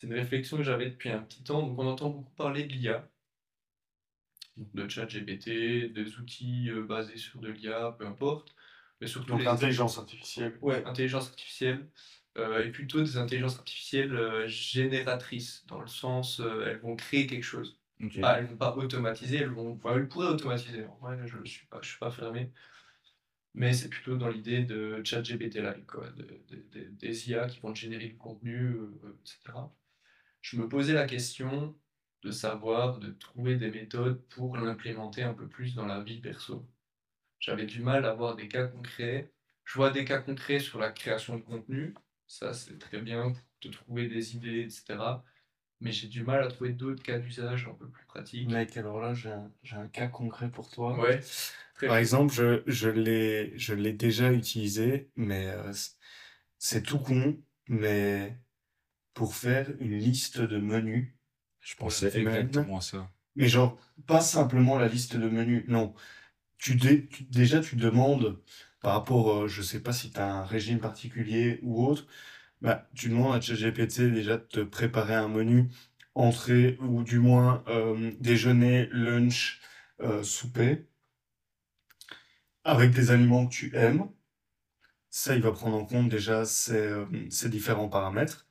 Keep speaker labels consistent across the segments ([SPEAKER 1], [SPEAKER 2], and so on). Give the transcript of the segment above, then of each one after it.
[SPEAKER 1] c'est une réflexion que j'avais depuis un petit temps. Donc, on entend beaucoup parler de l'IA, de chat GPT, des outils euh, basés sur de l'IA, peu importe.
[SPEAKER 2] Mais surtout Donc, l'intelligence artificielle.
[SPEAKER 1] Ouais, intelligence artificielle. Euh, et plutôt des intelligences artificielles euh, génératrices, dans le sens, elles vont créer quelque chose. Ah, elles ne vont pas automatiser, elles, vont... elles pourraient automatiser. En vrai, je ne suis, pas, je suis pas fermé. Mais c'est plutôt dans l'idée de chat GPT-like, de, des IA qui vont générer du contenu, etc je me posais la question de savoir, de trouver des méthodes pour l'implémenter un peu plus dans la vie perso. J'avais du mal à avoir des cas concrets. Je vois des cas concrets sur la création de contenu, ça c'est très bien pour te trouver des idées, etc. Mais j'ai du mal à trouver d'autres cas d'usage un peu plus pratiques.
[SPEAKER 2] Mec, alors là, j'ai un, un, cas concret pour toi.
[SPEAKER 1] Ouais.
[SPEAKER 2] Par exemple, je, je l'ai déjà utilisé, mais euh, c'est tout con, mais pour faire une liste de menus.
[SPEAKER 3] Je pensais exactement ça.
[SPEAKER 2] Mais genre, pas simplement la liste de menus, non. Tu, déjà, tu demandes, par rapport, je sais pas si tu as un régime particulier ou autre, bah, tu demandes à ChatGPT déjà de te préparer un menu entrée ou du moins euh, déjeuner, lunch, euh, souper, avec des aliments que tu aimes. Ça, il va prendre en compte déjà ces, euh, ces différents paramètres.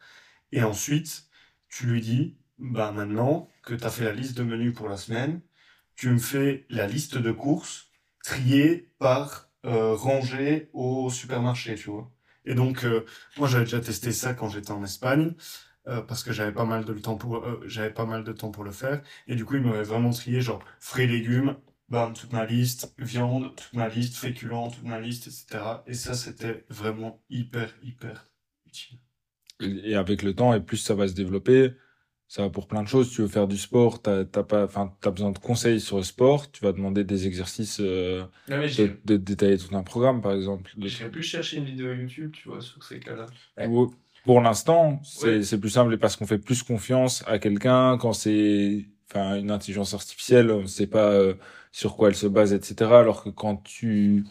[SPEAKER 2] Et ensuite, tu lui dis, bah maintenant que tu as fait la liste de menus pour la semaine, tu me fais la liste de courses triée par euh, rangée au supermarché, tu vois. Et donc, euh, moi, j'avais déjà testé ça quand j'étais en Espagne, euh, parce que j'avais pas mal de temps pour, euh, j'avais pas mal de temps pour le faire. Et du coup, il m'avait vraiment trié, genre, frais légumes, bam, toute ma liste, viande, toute ma liste, féculents, toute ma liste, etc. Et ça, c'était vraiment hyper, hyper utile
[SPEAKER 3] et avec le temps, et plus ça va se développer, ça va pour plein de choses. Tu veux faire du sport, t'as pas, enfin, t'as besoin de conseils sur le sport. Tu vas demander des exercices, euh, de, détailler tout un programme, par exemple.
[SPEAKER 1] J'ai pu chercher une vidéo YouTube, tu vois, sur ces cas-là.
[SPEAKER 3] Pour l'instant, c'est plus simple parce qu'on fait plus confiance à quelqu'un quand c'est, enfin, une intelligence artificielle, on sait pas euh, sur quoi elle se base, etc. Alors que quand tu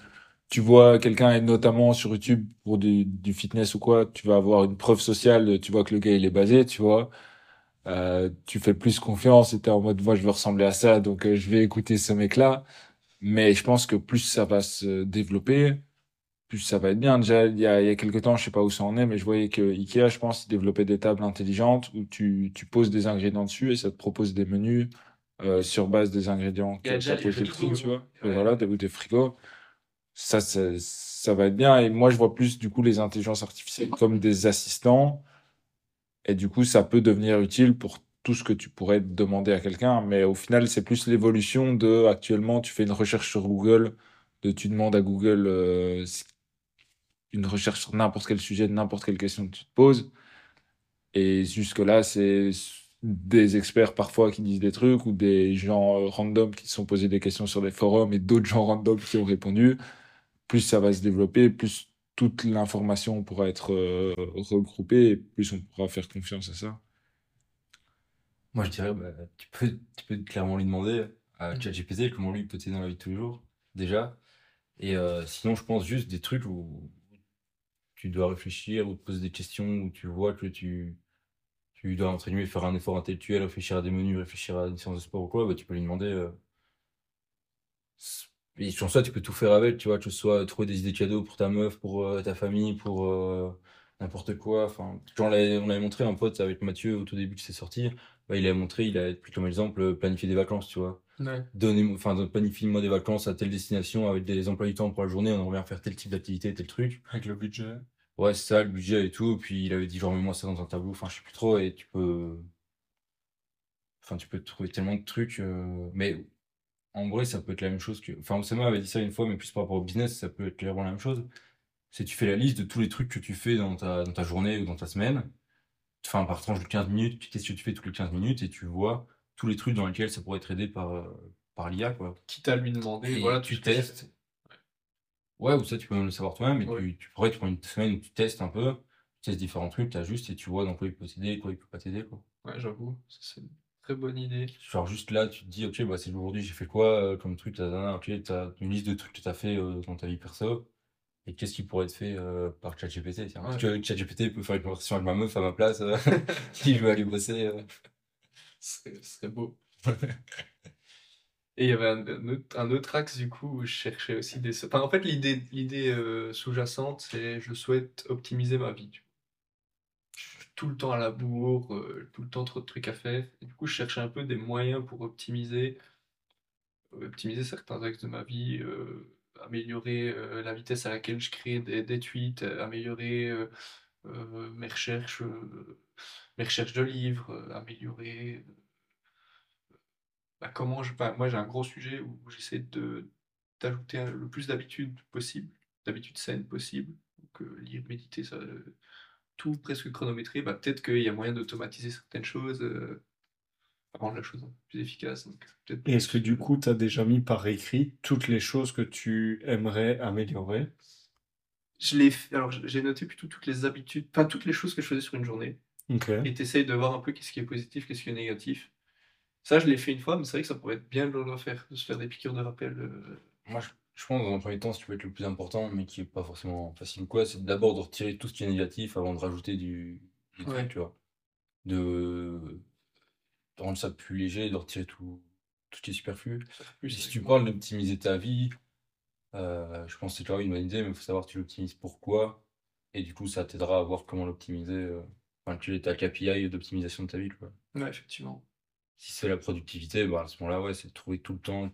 [SPEAKER 3] tu vois quelqu'un et notamment sur YouTube pour du, du, fitness ou quoi, tu vas avoir une preuve sociale, tu vois que le gars il est basé, tu vois. Euh, tu fais plus confiance et t'es en mode moi je veux ressembler à ça donc euh, je vais écouter ce mec là mais je pense que plus ça va se développer plus ça va être bien. Déjà il y a, il y a quelques temps je sais pas où ça en est mais je voyais que Ikea je pense développait des tables intelligentes où tu, tu poses des ingrédients dessus et ça te propose des menus euh, sur base des ingrédients que tu as posé dessus tu vois. Voilà des, des frigos ça, ça, va être bien. Et moi, je vois plus, du coup, les intelligences artificielles comme des assistants. Et du coup, ça peut devenir utile pour tout ce que tu pourrais demander à quelqu'un. Mais au final, c'est plus l'évolution de, actuellement, tu fais une recherche sur Google, de tu demandes à Google euh, une recherche sur n'importe quel sujet, n'importe quelle question que tu te poses. Et jusque-là, c'est des experts parfois qui disent des trucs ou des gens euh, random qui se sont posés des questions sur des forums et d'autres gens random qui ont répondu plus ça va se développer, plus toute l'information pourra être euh, regroupée et plus on pourra faire confiance à ça.
[SPEAKER 4] Moi, je dirais, bah, tu, peux, tu peux clairement lui demander à mm. ChatGPT comment lui peut t'aider dans la vie de tous les jours, déjà. Et euh, sinon, je pense juste des trucs où tu dois réfléchir ou te poser des questions, où tu vois que tu, tu dois entraîner, faire un effort intellectuel, réfléchir à des menus, réfléchir à une séance de sport ou quoi, bah, tu peux lui demander. Euh, et sur ça, tu peux tout faire avec, tu vois, que ce soit trouver des idées cadeaux pour ta meuf, pour euh, ta famille, pour euh, n'importe quoi. Enfin, on l'avait montré un pote avec Mathieu au tout début que c'est sorti. Bah, il a montré, il a pris comme exemple euh, planifier des vacances, tu vois. Ouais. Donner, enfin, planifier-moi des vacances à telle destination avec des emplois du temps pour la journée, on aimerait faire tel type d'activité, tel truc.
[SPEAKER 2] Avec le budget.
[SPEAKER 4] Ouais, c'est ça, le budget et tout. Puis il avait dit, genre, mets-moi ça dans un tableau. Enfin, je sais plus trop. Et tu peux, enfin, tu peux trouver tellement de trucs. Mais en vrai, ça peut être la même chose que. Enfin, Oussama avait dit ça une fois, mais plus par rapport au business, ça peut être clairement la même chose. C'est tu fais la liste de tous les trucs que tu fais dans ta, dans ta journée ou dans ta semaine. Enfin, par tranche de 15 minutes, qu'est-ce que tu fais toutes les 15 minutes et tu vois tous les trucs dans lesquels ça pourrait être aidé par, euh, par l'IA, quoi.
[SPEAKER 1] Quitte à lui demander, voilà, tu, testes.
[SPEAKER 4] Ouais, ou ça, tu peux même le savoir toi-même, et tu, tu pourrais, tu prends une semaine où tu testes un peu, tu testes différents trucs, tu ajustes et tu vois dans quoi il peut t'aider, quoi il peut pas t'aider, quoi.
[SPEAKER 1] Ouais, j'avoue, c'est Très bonne idée.
[SPEAKER 4] Genre juste là, tu te dis, ok, bah, c'est aujourd'hui, j'ai fait quoi euh, comme truc, t'as, ok, t'as une liste de trucs que t'as fait euh, dans ta vie perso. Et qu'est-ce qui pourrait être fait euh, par ChatGPT Parce que ChatGPT peut faire une conversation avec ma meuf à ma place, qui je vais aller bosser.
[SPEAKER 1] Ce serait, beau. Et il y avait un, autre, un, autre, axe du coup où je cherchais aussi des. Enfin, en fait, l'idée, l'idée sous-jacente, c'est je souhaite optimiser ma vie tout le temps à la bourre, euh, tout le temps trop de trucs à faire. du coup, je cherchais un peu des moyens pour optimiser, euh, optimiser certains axes de ma vie, euh, améliorer la vitesse à laquelle je crée des, tweets, améliorer mes recherches, mes recherches de livres, améliorer bah, comment je. moi, j'ai un gros sujet où j'essaie de d'ajouter le plus d'habitudes possible, d'habitudes saines possible. Donc, lire, méditer, ça tout presque chronométré, bah, peut-être qu'il y a moyen d'automatiser certaines choses, euh, rendre la chose plus efficace.
[SPEAKER 2] Et est-ce que du coup, tu as déjà mis par écrit toutes les choses que tu aimerais améliorer?
[SPEAKER 1] Je l'ai alors j'ai noté plutôt toutes les habitudes, pas toutes les choses que je faisais sur une journée. Et tu essayes de voir un peu qu'est-ce qui est positif, qu'est-ce qui est négatif. Ça, je l'ai fait une fois, mais c'est vrai que ça pourrait être bien de le refaire, de se faire des piqûres de rappel. Euh.
[SPEAKER 4] Moi, je je pense, dans un premier temps, ce qui peut être le plus important, mais qui est pas forcément facile quoi, c'est d'abord de retirer tout ce qui est négatif avant de rajouter du, du truc, tu vois. De, rendre ça plus léger, de retirer tout, tout ce qui est superflu. si tu parles d'optimiser ta vie, euh, je pense que c'est toujours une bonne idée, mais il faut savoir tu l'optimises pourquoi. Et du coup, ça t'aidera à voir comment l'optimiser. Euh, enfin, tu es ta KPI d'optimisation de ta vie, quoi.
[SPEAKER 1] Ouais, effectivement.
[SPEAKER 4] Si c'est la productivité, bah, à ce moment-là, ouais, c'est de trouver tout le temps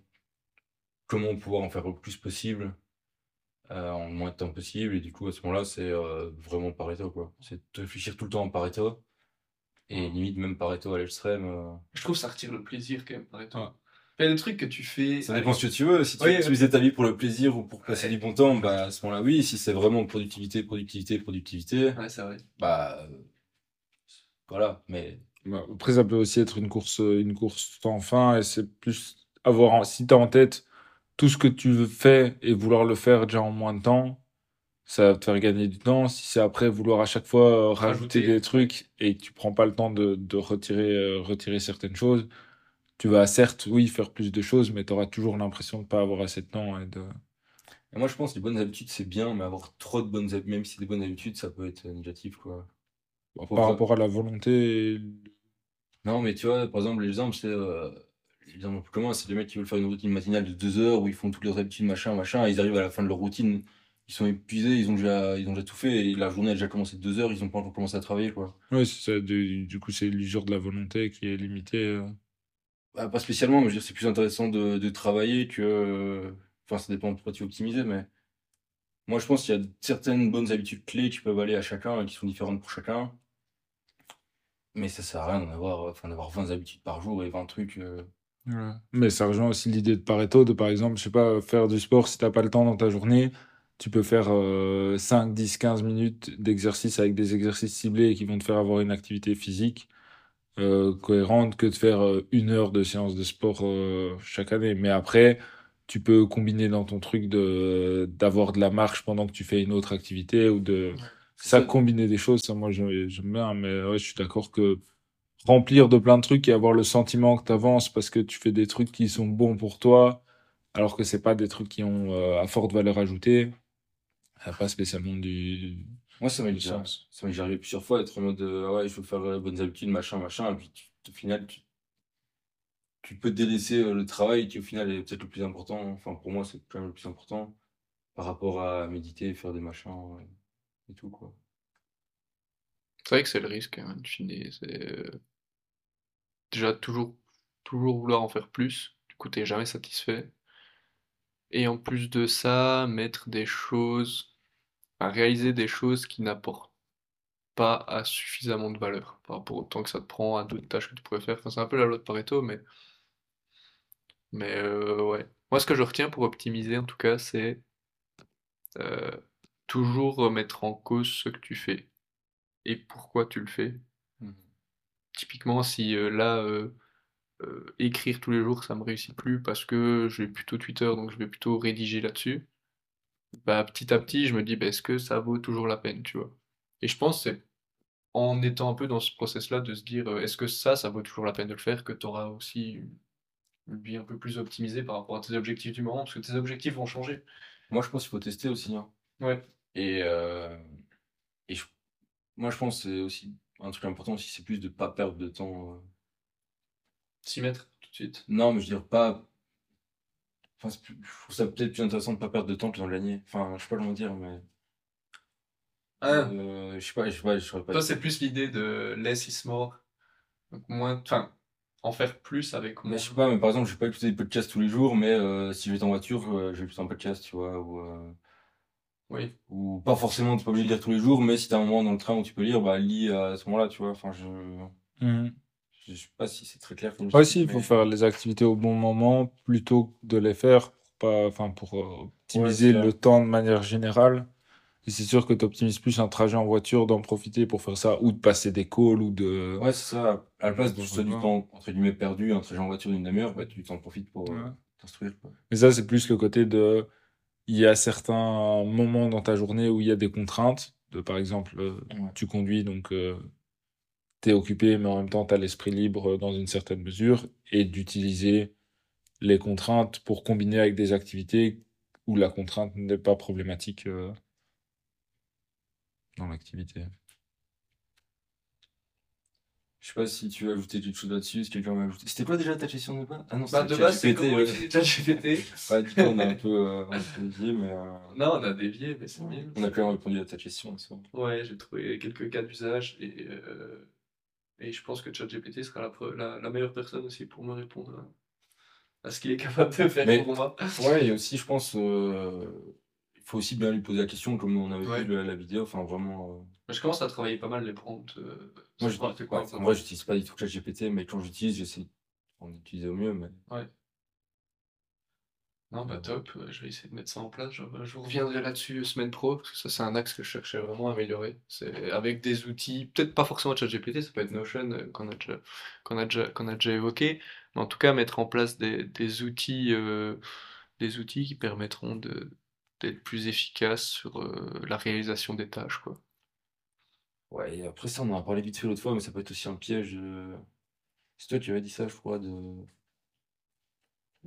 [SPEAKER 4] comment pouvoir en faire le plus possible euh, en le moins de temps possible. Et du coup, à ce moment-là, c'est euh, vraiment Pareto, quoi. C'est de réfléchir tout le temps en Pareto. Et limite, même Pareto à l'extrême. Euh.
[SPEAKER 1] Je trouve que ça retire le plaisir quand même, Pareto. Il y a des trucs que tu fais.
[SPEAKER 4] Ça dépend ce que tu veux. Si tu veux utiliser ta vie pour le plaisir ou pour passer du bon temps, bah, à ce moment-là, oui. Si c'est vraiment productivité, productivité, productivité.
[SPEAKER 1] Ouais, c'est vrai.
[SPEAKER 4] Bah. Voilà. Mais.
[SPEAKER 3] Bah, après, ça peut aussi être une course, une course sans fin. Et c'est plus avoir, si t'as en tête tout ce que tu fais et vouloir le faire déjà en moins de temps, ça va te faire gagner du temps. Si c'est après vouloir à chaque fois euh, rajouter, des trucs et que tu prends pas le temps de, de retirer, euh, retirer certaines choses, tu vas certes, oui, faire plus de choses, mais tu auras toujours l'impression de pas avoir assez de temps. Et de...
[SPEAKER 4] moi, je pense que les bonnes habitudes, c'est bien, mais avoir trop de bonnes habitudes, même si des bonnes habitudes, ça peut être négatif. Quoi.
[SPEAKER 3] par rapport à la volonté.
[SPEAKER 4] Non, mais tu vois, par exemple, l'exemple, c'est. Euh, exemple comment c'est des mecs qui veulent faire une routine matinale de deux heures où ils font toutes leurs habitudes, machin, machin, et ils arrivent à la fin de leur routine, ils sont épuisés, ils ont déjà, ils ont déjà tout fait, et la journée a déjà commencé deux heures, ils ont pas encore commencé à travailler, quoi.
[SPEAKER 3] Ouais, c'est ça, du, coup, c'est l'usure de la volonté qui est limitée. Euh.
[SPEAKER 4] Bah, pas spécialement, mais je veux dire, c'est plus intéressant de, de travailler que. Enfin, ça dépend de pourquoi tu optimiser, mais. Moi, je pense qu'il y a certaines bonnes habitudes clés qui peuvent aller à chacun et qui sont différentes pour chacun. Mais ça sert à rien d'en avoir, enfin, d'avoir 20 habitudes par jour et 20 trucs. Euh,
[SPEAKER 3] mais ça rejoint aussi l'idée de Pareto, de par exemple, je sais pas, faire du sport si t'as pas le temps dans ta journée, tu peux faire 5, 10, 15 minutes d'exercice avec des exercices ciblés qui vont te faire avoir une activité physique euh, cohérente que de faire euh, une heure de séance de sport euh, chaque année. Mais après, tu peux combiner dans ton truc de d'avoir de la marche pendant que tu fais une autre activité ou de ça, combiner des choses, ça moi j'aime bien, mais ouais, je suis d'accord que remplir de plein de trucs et avoir le sentiment que tu avances parce que tu fais des trucs qui sont bons pour toi, alors que c'est pas des trucs qui ont euh, à forte valeur ajoutée. Ça pas spécialement du.
[SPEAKER 4] Moi, ça m'a Ça m'est arrivé plusieurs fois d'être en mode ah ouais, je veux faire les bonnes habitudes, machin, machin. Et puis au final, tu, tu peux délaisser euh, le travail qui au final est peut-être le plus important. Enfin, pour moi, c'est quand même le plus important par rapport à méditer, faire des machins et tout, quoi.
[SPEAKER 1] C'est vrai que c'est le risque, hein, C'est déjà toujours, toujours vouloir en faire plus, du coup t'es jamais satisfait. Et en plus de ça, mettre des choses, réaliser des choses qui n'apportent pas à suffisamment de valeur par rapport au temps que ça te prend à d'autres tâches que tu pourrais faire. C'est un peu la loi de Pareto, mais, mais euh, ouais. Moi, ce que je retiens pour optimiser, en tout cas, c'est euh, toujours remettre en cause ce que tu fais et pourquoi tu le fais. Typiquement, si euh, là, euh, euh, écrire tous les jours, ça me réussit plus parce que j'ai plutôt Twitter, donc je vais plutôt rédiger là-dessus, bah, petit à petit, je me dis, bah, est-ce que ça vaut toujours la peine, tu vois? Et je pense c'est en étant un peu dans ce process-là de se dire, est-ce que ça, ça vaut toujours la peine de le faire, que tu auras aussi une vie un peu plus optimisée par rapport à tes objectifs du moment, parce que tes objectifs vont changer.
[SPEAKER 4] Moi, je pense qu'il faut tester aussi, hein.
[SPEAKER 1] Ouais.
[SPEAKER 4] Et, euh, et moi, je pense que c'est aussi un truc important aussi, c'est plus de pas perdre de temps. Euh.
[SPEAKER 1] S'y mettre tout de suite.
[SPEAKER 4] Non, mais je veux dire pas. Enfin, je trouve ça peut-être plus intéressant de pas perdre de temps que d'en gagner. Enfin, je sais pas comment dire, mais.
[SPEAKER 1] Ah.
[SPEAKER 4] Euh, je sais pas, je sais pas, je
[SPEAKER 1] pas. Toi, c'est plus l'idée de less is more. Donc, moins. Enfin, en faire plus avec
[SPEAKER 4] moi. Mais je sais pas, mais par exemple, je vais pas écouter des podcasts tous les jours, mais euh, si je vais en voiture, je vais écouter un podcast, tu vois, ou.
[SPEAKER 1] Oui.
[SPEAKER 4] Ou pas forcément, tu pas obligé de lire tous les jours, mais si tu as un moment dans le train où tu peux lire, bah lis à ce moment-là, tu vois. Enfin, je. Mhm. Je sais pas si c'est très clair.
[SPEAKER 3] Comme ouais, si, il faut faire les activités au bon moment plutôt que de les faire pour, pas, enfin, pour euh, optimiser le temps de manière générale. Et c'est sûr que tu optimises plus un trajet en voiture, d'en profiter pour faire ça, ou de passer des calls, ou de.
[SPEAKER 4] Ouais, c'est ça. À la place de juste du temps, entre guillemets, perdu, un trajet en voiture d'une demi-heure, bah, tu t'en profites pour euh, t'instruire.
[SPEAKER 3] Mais ça, c'est plus le côté de il y a certains moments dans ta journée où il y a des contraintes. De, par exemple, euh, tu conduis, donc euh, tu es occupé, mais en même temps, tu as l'esprit libre dans une certaine mesure, et d'utiliser les contraintes pour combiner avec des activités où la contrainte n'est pas problématique euh, dans l'activité.
[SPEAKER 4] Je sais pas si tu veux ajouter quelque chose là-dessus, si quelqu'un veut ajouter. C'était quoi déjà ta gestion de base? Ah non,
[SPEAKER 1] bah, de base, c'est comment. Ouais,
[SPEAKER 4] du coup, on a un peu, euh, dévié, mais. Euh,
[SPEAKER 1] non, on a dévié, mais c'est mieux.
[SPEAKER 4] On a quand même répondu à ta question.
[SPEAKER 1] Ouais, j'ai trouvé quelques cas d'usage et, euh, et je pense que ChatGPT sera la, la, meilleure personne aussi pour me répondre à, ce qu'il est capable de faire pour moi.
[SPEAKER 4] Ouais, et aussi, je pense, il faut aussi bien lui poser la question, comme on avait vu la, vidéo, enfin vraiment.
[SPEAKER 1] Je commence à travailler pas mal les prompts.
[SPEAKER 4] Moi, je, ouais, en vrai, j'utilise pas du tout ChatGPT, mais quand j'utilise, j'essaie d'en utiliser au mieux. Mais...
[SPEAKER 1] Ouais. Non, bah top, euh, je vais essayer de mettre ça en place. Je, je reviendrai là-dessus euh, semaine pro, parce que ça, c'est un axe que je cherchais vraiment à améliorer. C'est avec des outils, peut-être pas forcément ChatGPT, ça peut être Notion euh, qu'on a, déjà, qu'on a, déjà, qu'on a déjà évoqué, mais en tout cas, mettre en place des, des outils, des outils qui permettront de, d'être plus efficaces sur la réalisation des tâches, quoi.
[SPEAKER 4] Ouais, et après ça, on en a parlé vite fait l'autre fois, mais ça peut être aussi un piège. C'est toi qui avais dit ça, je crois, de.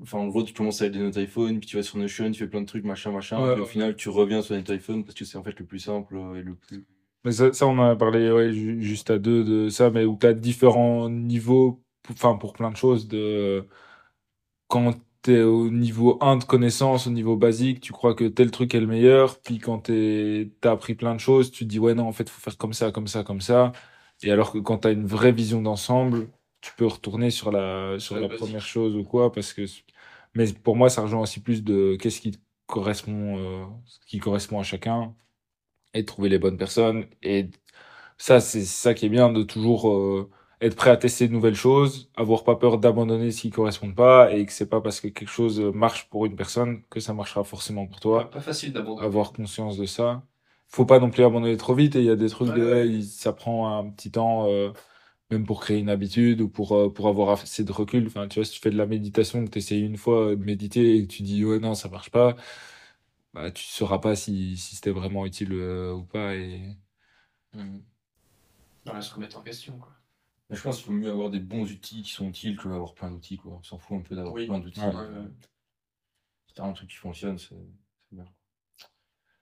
[SPEAKER 4] Enfin, en gros, tu commences avec des notes iPhone, puis tu vas sur Notion, tu fais plein de trucs, machin, machin, puis au final, tu reviens sur notes iPhone parce que c'est en fait le plus simple et le plus.
[SPEAKER 3] Mais ça, on en a parlé ouais, juste à deux de ça, mais où tu as différents niveaux, enfin, pour plein de choses, de. Quand au niveau 1 de connaissance, au niveau basique, tu crois que tel truc est le meilleur, puis quand tu as appris plein de choses, tu te dis ouais non, en fait, faut faire comme ça, comme ça, comme ça. Et alors que quand tu as une vraie vision d'ensemble, tu peux retourner sur la, sur la première chose ou quoi, parce que. Mais pour moi, ça rejoint aussi plus de qu'est-ce qui correspond, euh, qui correspond à chacun, et de trouver les bonnes personnes. Et ça, c'est ça qui est bien de toujours. Euh, être prêt à tester de nouvelles choses, avoir pas peur d'abandonner ce qui correspond pas et que c'est pas parce que quelque chose marche pour une personne que ça marchera forcément pour toi.
[SPEAKER 1] Pas facile d'abandonner.
[SPEAKER 3] Avoir conscience de ça. Faut pas non plus abandonner trop vite et il y a des trucs de ça prend un petit temps euh, même pour créer une habitude ou pour euh, pour avoir assez de recul. Enfin, tu vois, si tu fais de la méditation, que tu essayes une fois de méditer et que tu dis ouais non, ça marche pas, bah tu sauras pas si si c'était vraiment utile euh, ou pas et
[SPEAKER 1] mmh. Se remettre en question quoi
[SPEAKER 4] je pense qu'il vaut mieux avoir des bons outils qui sont utiles que d'avoir plein d'outils. Quoi. On s'en fout un peu d'avoir plein d'outils. Si t'as un truc qui fonctionne, c'est bien.